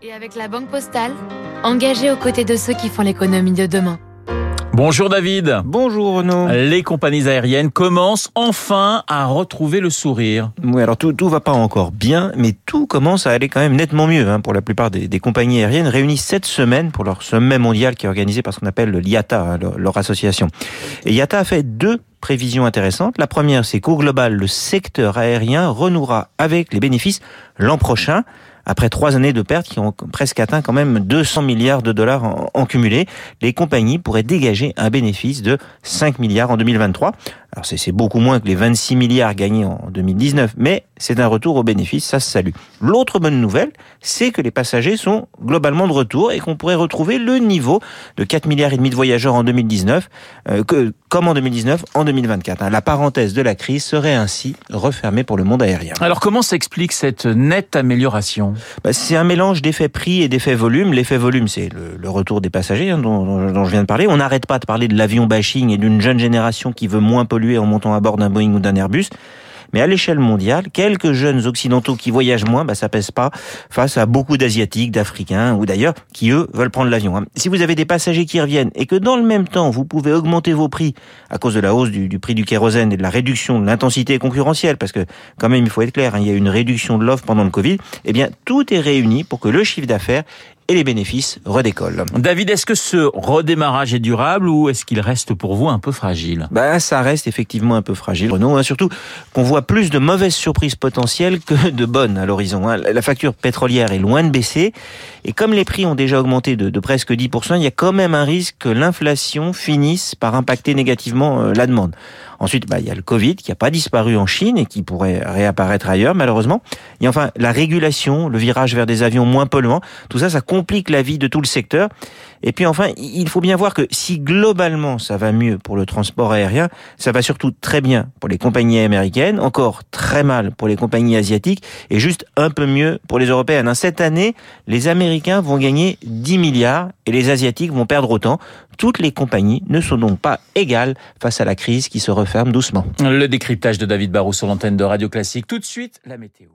Et avec la Banque Postale, engagée aux côtés de ceux qui font l'économie de demain. Bonjour David. Bonjour Renaud. Les compagnies aériennes commencent enfin à retrouver le sourire. Oui, alors tout, tout va pas encore bien, mais tout commence à aller quand même nettement mieux hein, pour la plupart des, des, compagnies aériennes réunies cette semaine pour leur sommet mondial qui est organisé par ce qu'on appelle l'IATA, hein, leur, leur association. Et IATA a fait deux prévisions intéressantes. La première, c'est qu'au global, le secteur aérien renouera avec les bénéfices l'an prochain après trois années de pertes qui ont presque atteint quand même 200 milliards de dollars en, cumulé, les compagnies pourraient dégager un bénéfice de 5 milliards en 2023. Alors c'est beaucoup moins que les 26 milliards gagnés en 2019, mais c'est un retour au bénéfice, ça se salue. L'autre bonne nouvelle, c'est que les passagers sont globalement de retour et qu'on pourrait retrouver le niveau de 4 milliards et demi de voyageurs en 2019, euh, que, comme en 2019, en 2024. La parenthèse de la crise serait ainsi refermée pour le monde aérien. Alors comment s'explique cette nette amélioration? Bah, C'est un mélange d'effet prix et d'effet volume. L'effet volume, c'est le, retour des passagers hein, dont, je viens de parler. On n'arrête pas de parler de l'avion bashing et d'une jeune génération qui veut moins polluer en montant à bord d'un Boeing ou d'un Airbus. Mais à l'échelle mondiale, quelques jeunes occidentaux qui voyagent moins, bah, ça pèse pas face à beaucoup d'asiatiques, d'africains ou d'ailleurs qui eux veulent prendre l'avion. Si vous avez des passagers qui reviennent et que dans le même temps vous pouvez augmenter vos prix à cause de la hausse du, du prix du kérosène et de la réduction de l'intensité concurrentielle, parce que quand même il faut être clair, hein, il y a une réduction de l'offre pendant le Covid, eh bien tout est réuni pour que le chiffre d'affaires et les bénéfices redécollent. David, est-ce que ce redémarrage est durable ou est-ce qu'il reste pour vous un peu fragile? Ben, ça reste effectivement un peu fragile, Renaud. Hein, surtout qu'on voit plus de mauvaises surprises potentielles que de bonnes à l'horizon. Hein. La facture pétrolière est loin de baisser et comme les prix ont déjà augmenté de, de presque 10%, il y a quand même un risque que l'inflation finisse par impacter négativement euh, la demande. Ensuite, bah, il y a le Covid qui n'a pas disparu en Chine et qui pourrait réapparaître ailleurs, malheureusement. Et enfin, la régulation, le virage vers des avions moins polluants, tout ça, ça complique la vie de tout le secteur. Et puis enfin, il faut bien voir que si globalement ça va mieux pour le transport aérien, ça va surtout très bien pour les compagnies américaines, encore très mal pour les compagnies asiatiques et juste un peu mieux pour les européennes. Cette année, les Américains vont gagner 10 milliards et les Asiatiques vont perdre autant. Toutes les compagnies ne sont donc pas égales face à la crise qui se referme doucement. Le décryptage de David Barrou sur l'antenne de Radio Classique. Tout de suite, la météo.